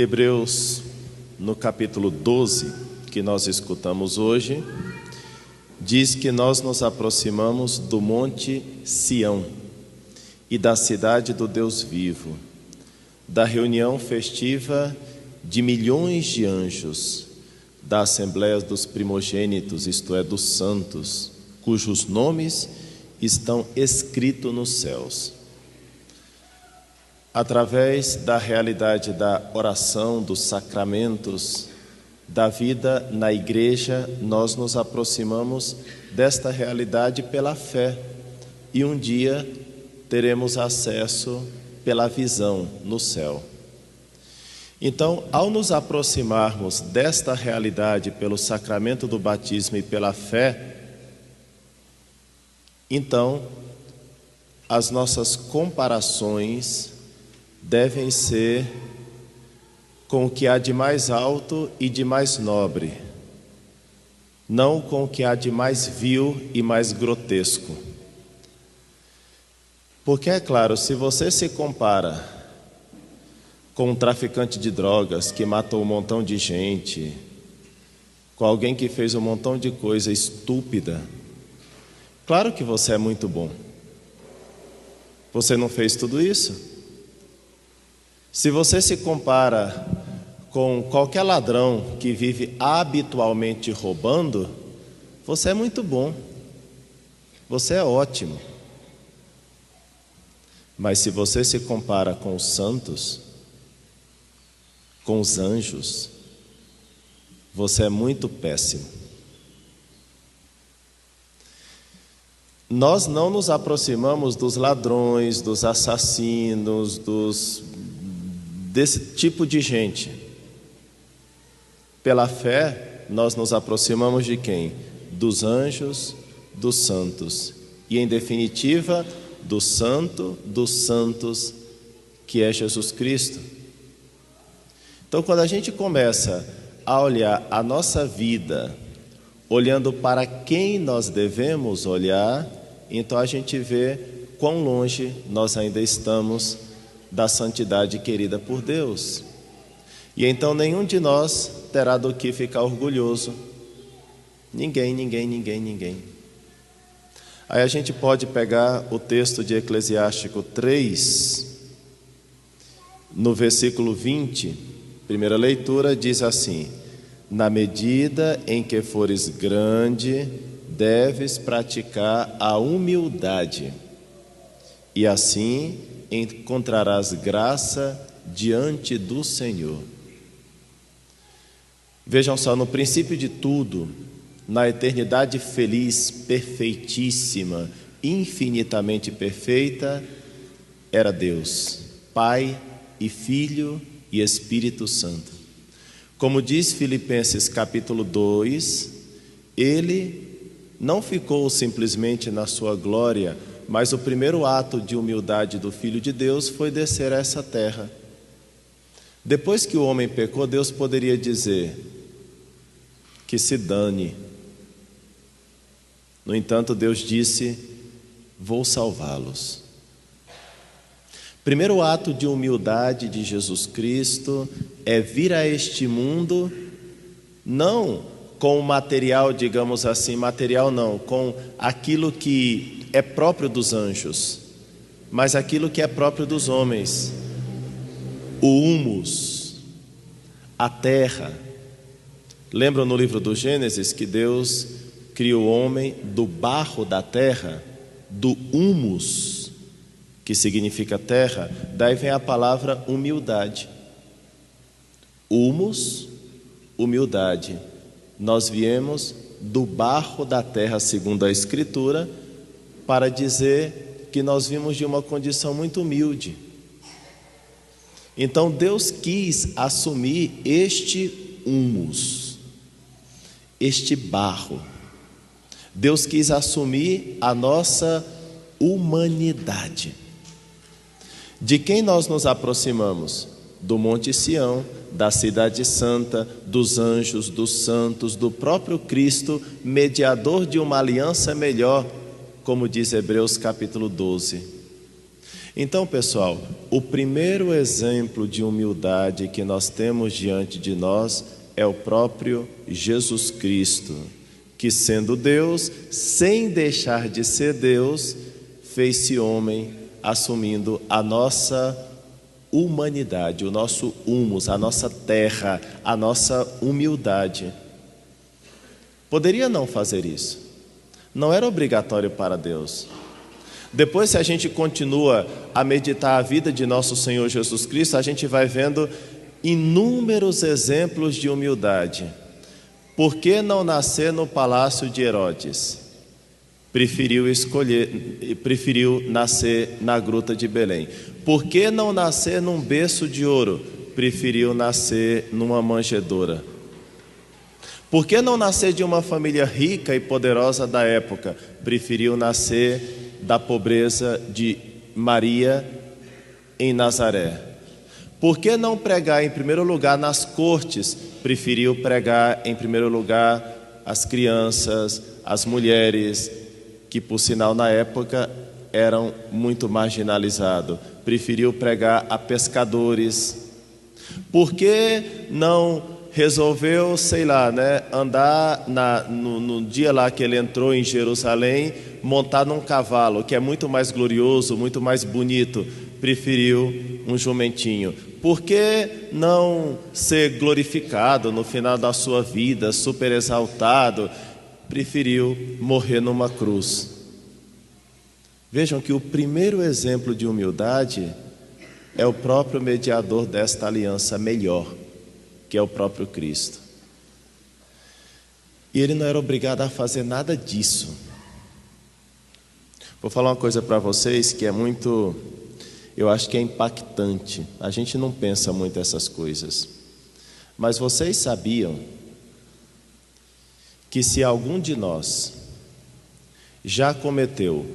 Hebreus, no capítulo 12, que nós escutamos hoje, diz que nós nos aproximamos do Monte Sião e da cidade do Deus vivo, da reunião festiva de milhões de anjos, da Assembleia dos primogênitos, isto é, dos santos, cujos nomes estão escritos nos céus. Através da realidade da oração, dos sacramentos, da vida na igreja, nós nos aproximamos desta realidade pela fé e um dia teremos acesso pela visão no céu. Então, ao nos aproximarmos desta realidade pelo sacramento do batismo e pela fé, então as nossas comparações devem ser com o que há de mais alto e de mais nobre, não com o que há de mais vil e mais grotesco. Porque é claro, se você se compara com um traficante de drogas que matou um montão de gente, com alguém que fez um montão de coisa estúpida, claro que você é muito bom. Você não fez tudo isso? Se você se compara com qualquer ladrão que vive habitualmente roubando, você é muito bom. Você é ótimo. Mas se você se compara com os santos, com os anjos, você é muito péssimo. Nós não nos aproximamos dos ladrões, dos assassinos, dos desse tipo de gente. Pela fé, nós nos aproximamos de quem? Dos anjos, dos santos. E em definitiva, do santo dos santos, que é Jesus Cristo. Então, quando a gente começa a olhar a nossa vida, olhando para quem nós devemos olhar, então a gente vê quão longe nós ainda estamos da santidade querida por Deus. E então nenhum de nós terá do que ficar orgulhoso. Ninguém, ninguém, ninguém, ninguém. Aí a gente pode pegar o texto de Eclesiástico 3, no versículo 20, primeira leitura, diz assim: Na medida em que fores grande, deves praticar a humildade, e assim encontrarás graça diante do Senhor. Vejam só, no princípio de tudo, na eternidade feliz, perfeitíssima, infinitamente perfeita, era Deus, Pai e Filho e Espírito Santo. Como diz Filipenses capítulo 2, ele não ficou simplesmente na sua glória, mas o primeiro ato de humildade do Filho de Deus foi descer a essa terra. Depois que o homem pecou, Deus poderia dizer que se dane. No entanto, Deus disse: Vou salvá-los. Primeiro ato de humildade de Jesus Cristo é vir a este mundo não com o material, digamos assim, material não, com aquilo que é próprio dos anjos, mas aquilo que é próprio dos homens. O humus, a terra. Lembram no livro do Gênesis que Deus criou o homem do barro da terra, do humus, que significa terra, daí vem a palavra humildade. Humus, humildade. Nós viemos do barro da terra, segundo a Escritura, para dizer que nós vimos de uma condição muito humilde. Então Deus quis assumir este humus, este barro. Deus quis assumir a nossa humanidade. De quem nós nos aproximamos? Do Monte Sião, da Cidade Santa, dos anjos, dos santos, do próprio Cristo, mediador de uma aliança melhor como diz Hebreus capítulo 12. Então, pessoal, o primeiro exemplo de humildade que nós temos diante de nós é o próprio Jesus Cristo, que sendo Deus, sem deixar de ser Deus, fez-se homem, assumindo a nossa humanidade, o nosso humus, a nossa terra, a nossa humildade. Poderia não fazer isso. Não era obrigatório para Deus. Depois, se a gente continua a meditar a vida de nosso Senhor Jesus Cristo, a gente vai vendo inúmeros exemplos de humildade. Por que não nascer no palácio de Herodes? Preferiu escolher, preferiu nascer na gruta de Belém. Por que não nascer num berço de ouro? Preferiu nascer numa manjedoura. Por que não nascer de uma família rica e poderosa da época? Preferiu nascer da pobreza de Maria em Nazaré. Por que não pregar em primeiro lugar nas cortes? Preferiu pregar em primeiro lugar as crianças, as mulheres, que por sinal na época eram muito marginalizados. Preferiu pregar a pescadores. Por que não resolveu, sei lá, né, andar na, no, no, dia lá que ele entrou em Jerusalém, montar num cavalo, que é muito mais glorioso, muito mais bonito, preferiu um jumentinho. Por que não ser glorificado no final da sua vida, super exaltado? Preferiu morrer numa cruz. Vejam que o primeiro exemplo de humildade é o próprio mediador desta aliança melhor que é o próprio Cristo. E ele não era obrigado a fazer nada disso. Vou falar uma coisa para vocês que é muito, eu acho que é impactante. A gente não pensa muito essas coisas. Mas vocês sabiam que se algum de nós já cometeu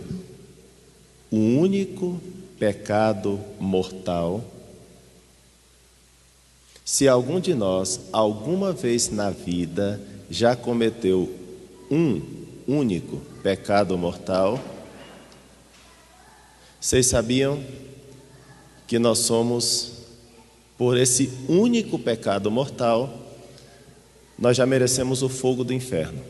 o único pecado mortal, se algum de nós, alguma vez na vida, já cometeu um único pecado mortal, vocês sabiam que nós somos, por esse único pecado mortal, nós já merecemos o fogo do inferno.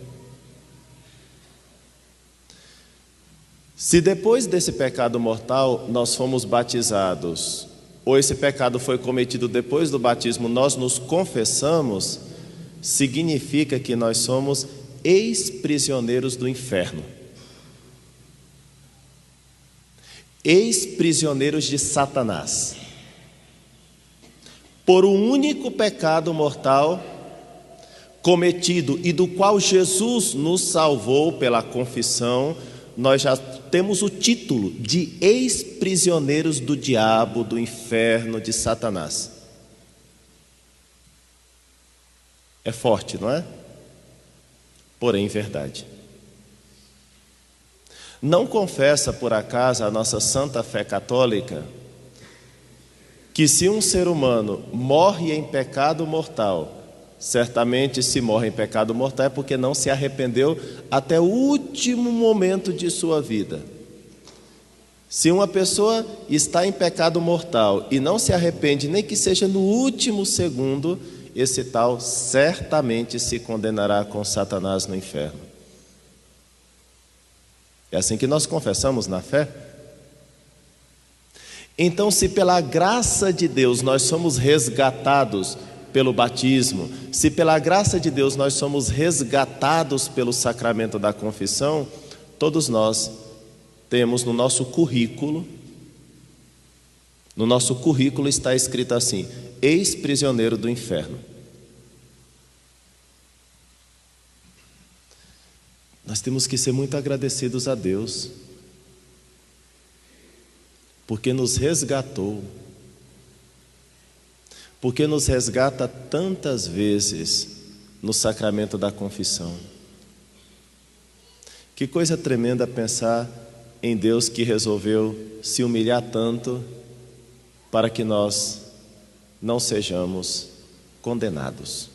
Se depois desse pecado mortal nós fomos batizados ou esse pecado foi cometido depois do batismo, nós nos confessamos, significa que nós somos ex-prisioneiros do inferno. Ex-prisioneiros de Satanás. Por um único pecado mortal cometido e do qual Jesus nos salvou pela confissão, nós já temos o título de ex-prisioneiros do diabo, do inferno, de Satanás. É forte, não é? Porém, verdade. Não confessa por acaso a nossa santa fé católica que se um ser humano morre em pecado mortal, Certamente, se morre em pecado mortal, é porque não se arrependeu até o último momento de sua vida. Se uma pessoa está em pecado mortal e não se arrepende, nem que seja no último segundo, esse tal certamente se condenará com Satanás no inferno. É assim que nós confessamos na fé. Então, se pela graça de Deus nós somos resgatados pelo batismo, se pela graça de Deus nós somos resgatados pelo sacramento da confissão, todos nós temos no nosso currículo, no nosso currículo está escrito assim: ex-prisioneiro do inferno. Nós temos que ser muito agradecidos a Deus, porque nos resgatou porque nos resgata tantas vezes no sacramento da confissão. Que coisa tremenda pensar em Deus que resolveu se humilhar tanto para que nós não sejamos condenados.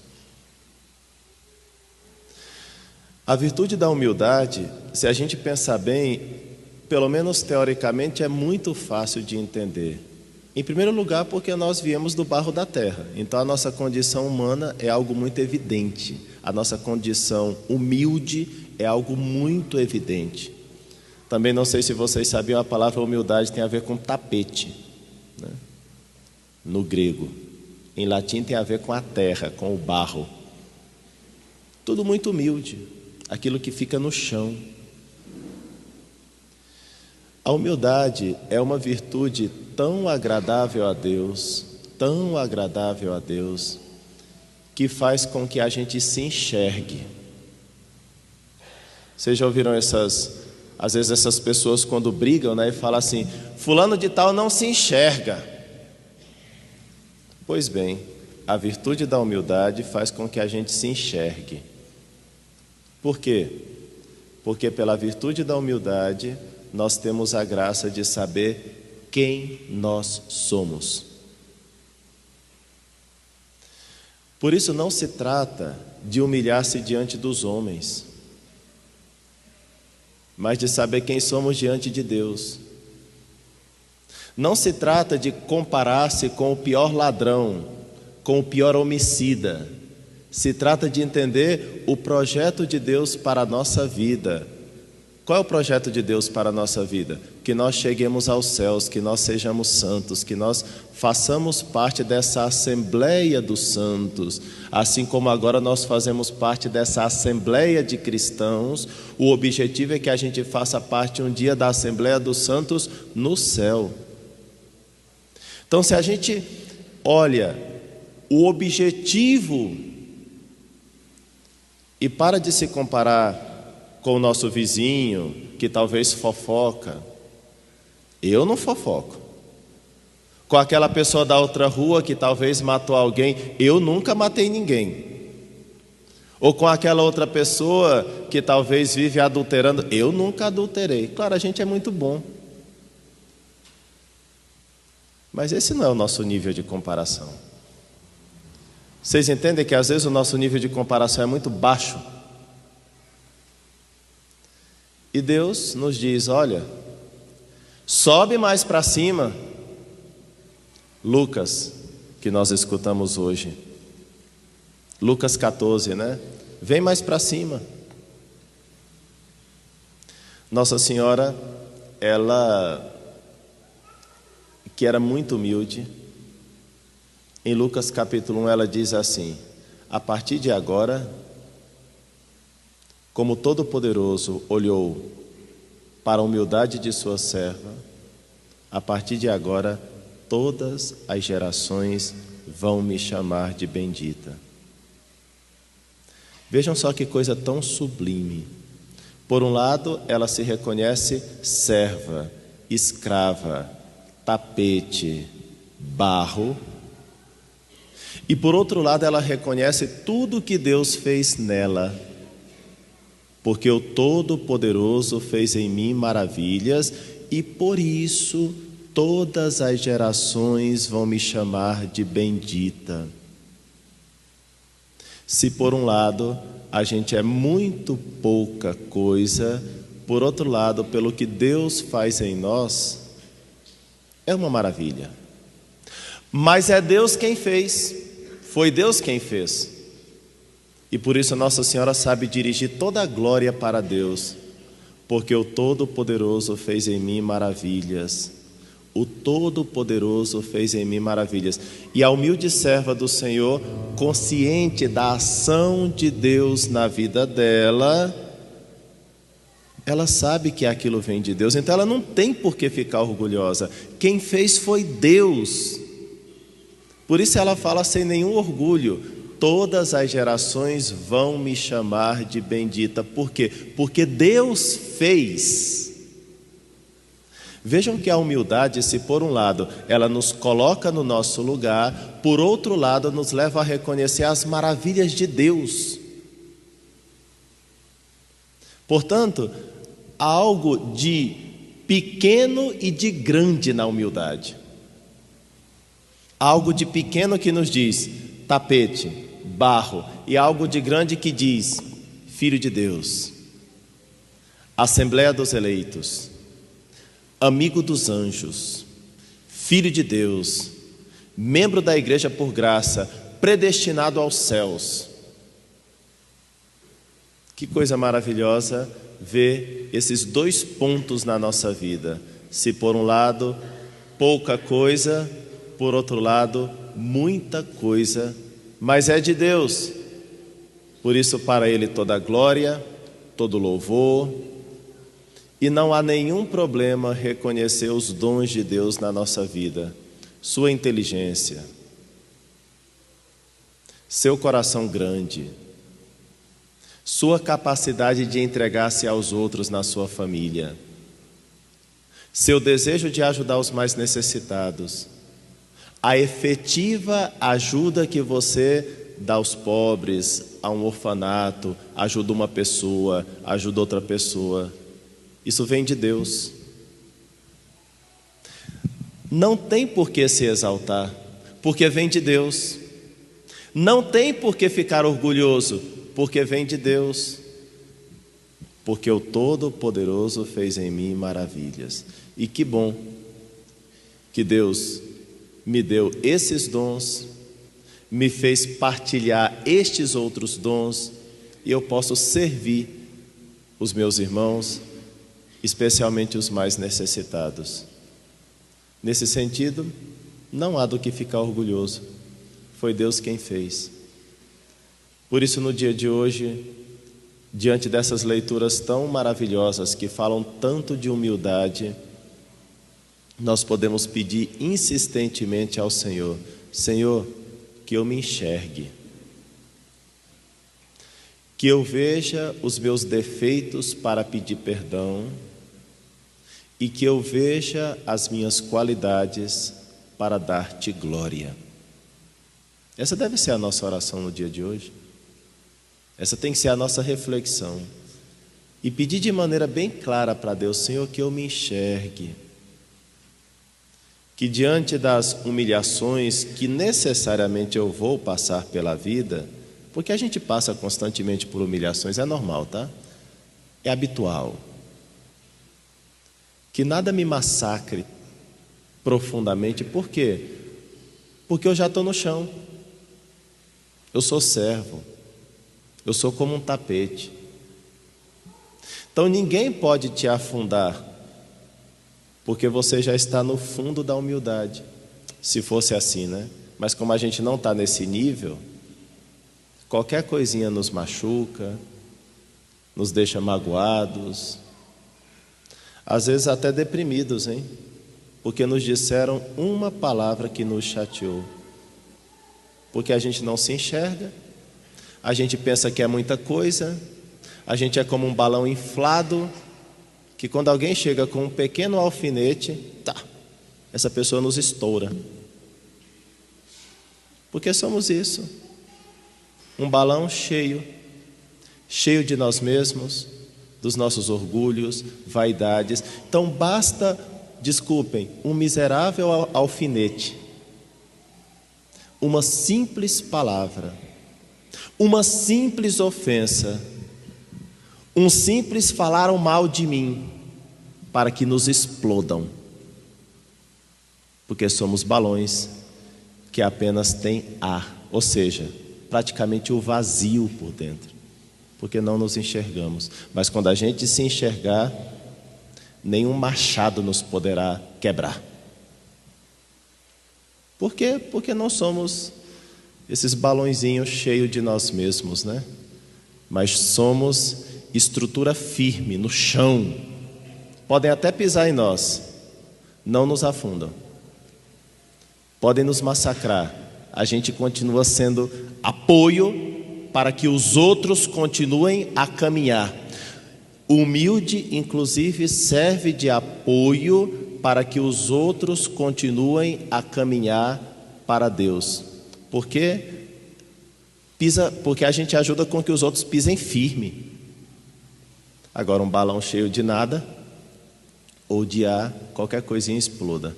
A virtude da humildade, se a gente pensar bem, pelo menos teoricamente, é muito fácil de entender. Em primeiro lugar, porque nós viemos do barro da terra, então a nossa condição humana é algo muito evidente, a nossa condição humilde é algo muito evidente. Também não sei se vocês sabiam, a palavra humildade tem a ver com tapete, né? no grego. Em latim tem a ver com a terra, com o barro. Tudo muito humilde, aquilo que fica no chão. A humildade é uma virtude tão agradável a Deus, tão agradável a Deus, que faz com que a gente se enxergue. Vocês já ouviram essas, às vezes essas pessoas quando brigam, né, e falam assim: fulano de tal não se enxerga. Pois bem, a virtude da humildade faz com que a gente se enxergue. Por quê? Porque pela virtude da humildade nós temos a graça de saber quem nós somos. Por isso, não se trata de humilhar-se diante dos homens, mas de saber quem somos diante de Deus. Não se trata de comparar-se com o pior ladrão, com o pior homicida. Se trata de entender o projeto de Deus para a nossa vida qual é o projeto de Deus para a nossa vida? Que nós cheguemos aos céus, que nós sejamos santos, que nós façamos parte dessa Assembleia dos Santos, assim como agora nós fazemos parte dessa Assembleia de Cristãos. O objetivo é que a gente faça parte um dia da Assembleia dos Santos no céu. Então, se a gente olha o objetivo e para de se comparar com o nosso vizinho que talvez fofoca. Eu não fofoco. Com aquela pessoa da outra rua que talvez matou alguém, eu nunca matei ninguém. Ou com aquela outra pessoa que talvez vive adulterando, eu nunca adulterei. Claro, a gente é muito bom. Mas esse não é o nosso nível de comparação. Vocês entendem que às vezes o nosso nível de comparação é muito baixo? E Deus nos diz: olha, sobe mais para cima. Lucas, que nós escutamos hoje. Lucas 14, né? Vem mais para cima. Nossa Senhora, ela que era muito humilde, em Lucas capítulo 1 ela diz assim: A partir de agora como Todo-Poderoso olhou para a humildade de sua serva, a partir de agora todas as gerações vão me chamar de bendita. Vejam só que coisa tão sublime. Por um lado, ela se reconhece serva, escrava, tapete, barro. E por outro lado, ela reconhece tudo que Deus fez nela porque o Todo-Poderoso fez em mim maravilhas e por isso todas as gerações vão me chamar de bendita. Se por um lado a gente é muito pouca coisa, por outro lado, pelo que Deus faz em nós, é uma maravilha. Mas é Deus quem fez, foi Deus quem fez. E por isso Nossa Senhora sabe dirigir toda a glória para Deus, porque o Todo-Poderoso fez em mim maravilhas. O Todo-Poderoso fez em mim maravilhas. E a humilde serva do Senhor, consciente da ação de Deus na vida dela, ela sabe que aquilo vem de Deus, então ela não tem por que ficar orgulhosa. Quem fez foi Deus. Por isso ela fala sem nenhum orgulho: todas as gerações vão me chamar de bendita. Por quê? Porque Deus fez. Vejam que a humildade, se por um lado ela nos coloca no nosso lugar, por outro lado nos leva a reconhecer as maravilhas de Deus. Portanto, há algo de pequeno e de grande na humildade. Algo de pequeno que nos diz: tapete, barro, e algo de grande que diz: Filho de Deus, Assembleia dos Eleitos, amigo dos anjos, filho de Deus, membro da igreja por graça, predestinado aos céus. Que coisa maravilhosa ver esses dois pontos na nossa vida. Se por um lado, pouca coisa, por outro lado, muita coisa, mas é de Deus. Por isso, para Ele toda glória, todo louvor, e não há nenhum problema reconhecer os dons de Deus na nossa vida, sua inteligência, seu coração grande, sua capacidade de entregar-se aos outros na sua família, seu desejo de ajudar os mais necessitados, a efetiva ajuda que você dá aos pobres, a um orfanato, ajuda uma pessoa, ajuda outra pessoa. Isso vem de Deus. Não tem por que se exaltar, porque vem de Deus. Não tem por que ficar orgulhoso, porque vem de Deus. Porque o Todo-Poderoso fez em mim maravilhas. E que bom que Deus me deu esses dons, me fez partilhar estes outros dons, e eu posso servir os meus irmãos, especialmente os mais necessitados. Nesse sentido, não há do que ficar orgulhoso, foi Deus quem fez. Por isso, no dia de hoje, diante dessas leituras tão maravilhosas que falam tanto de humildade, nós podemos pedir insistentemente ao Senhor: Senhor, que eu me enxergue, que eu veja os meus defeitos para pedir perdão e que eu veja as minhas qualidades para dar-te glória. Essa deve ser a nossa oração no dia de hoje. Essa tem que ser a nossa reflexão. E pedir de maneira bem clara para Deus, Senhor, que eu me enxergue. Que diante das humilhações que necessariamente eu vou passar pela vida, porque a gente passa constantemente por humilhações, é normal, tá? É habitual que nada me massacre profundamente, por quê? Porque eu já estou no chão, eu sou servo, eu sou como um tapete. Então ninguém pode te afundar, porque você já está no fundo da humildade. Se fosse assim, né? Mas como a gente não está nesse nível, qualquer coisinha nos machuca, nos deixa magoados, às vezes até deprimidos, hein? Porque nos disseram uma palavra que nos chateou. Porque a gente não se enxerga, a gente pensa que é muita coisa, a gente é como um balão inflado, que quando alguém chega com um pequeno alfinete, tá, essa pessoa nos estoura. Porque somos isso. Um balão cheio, cheio de nós mesmos, dos nossos orgulhos, vaidades. Então basta, desculpem, um miserável alfinete, uma simples palavra, uma simples ofensa, um simples falar mal de mim, para que nos explodam. Porque somos balões que apenas têm ar, ou seja, praticamente o vazio por dentro porque não nos enxergamos. Mas quando a gente se enxergar, nenhum machado nos poderá quebrar. Por quê? Porque não somos esses balãozinhos cheios de nós mesmos, né? Mas somos estrutura firme no chão. Podem até pisar em nós, não nos afundam. Podem nos massacrar, a gente continua sendo apoio para que os outros continuem a caminhar. Humilde, inclusive, serve de apoio para que os outros continuem a caminhar para Deus. Porque pisa, porque a gente ajuda com que os outros pisem firme. Agora um balão cheio de nada ou de ar, qualquer coisinha exploda.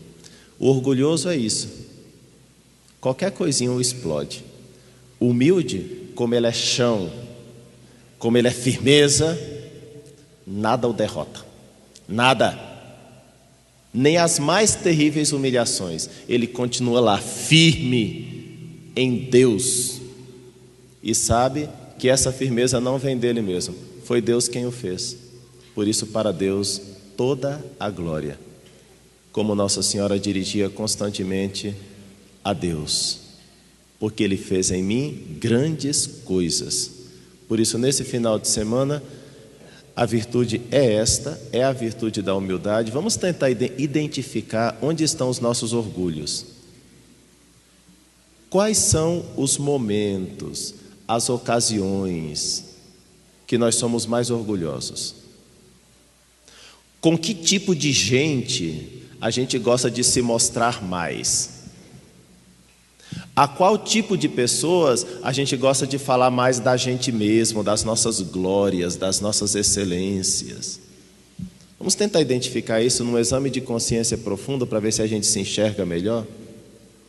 O orgulhoso é isso. Qualquer coisinha o explode. Humilde como ele é chão, como ele é firmeza, nada o derrota. Nada. nem as mais terríveis humilhações. Ele continua lá, firme em Deus. E sabe que essa firmeza não vem dele mesmo, foi Deus quem o fez. Por isso, para Deus, toda a glória. Como Nossa Senhora dirigia constantemente a Deus, porque Ele fez em mim grandes coisas. Por isso, nesse final de semana, a virtude é esta, é a virtude da humildade. Vamos tentar identificar onde estão os nossos orgulhos. Quais são os momentos, as ocasiões que nós somos mais orgulhosos? Com que tipo de gente a gente gosta de se mostrar mais? A qual tipo de pessoas a gente gosta de falar mais da gente mesmo, das nossas glórias, das nossas excelências? Vamos tentar identificar isso num exame de consciência profundo para ver se a gente se enxerga melhor?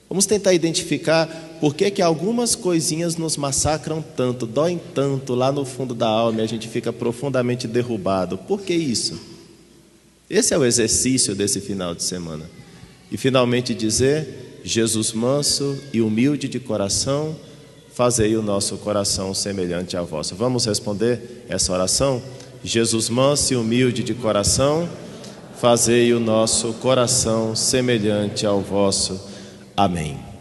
Vamos tentar identificar por que, que algumas coisinhas nos massacram tanto, doem tanto lá no fundo da alma e a gente fica profundamente derrubado. Por que isso? Esse é o exercício desse final de semana. E finalmente dizer Jesus manso e humilde de coração, fazei o nosso coração semelhante ao vosso. Vamos responder essa oração? Jesus manso e humilde de coração, fazei o nosso coração semelhante ao vosso. Amém.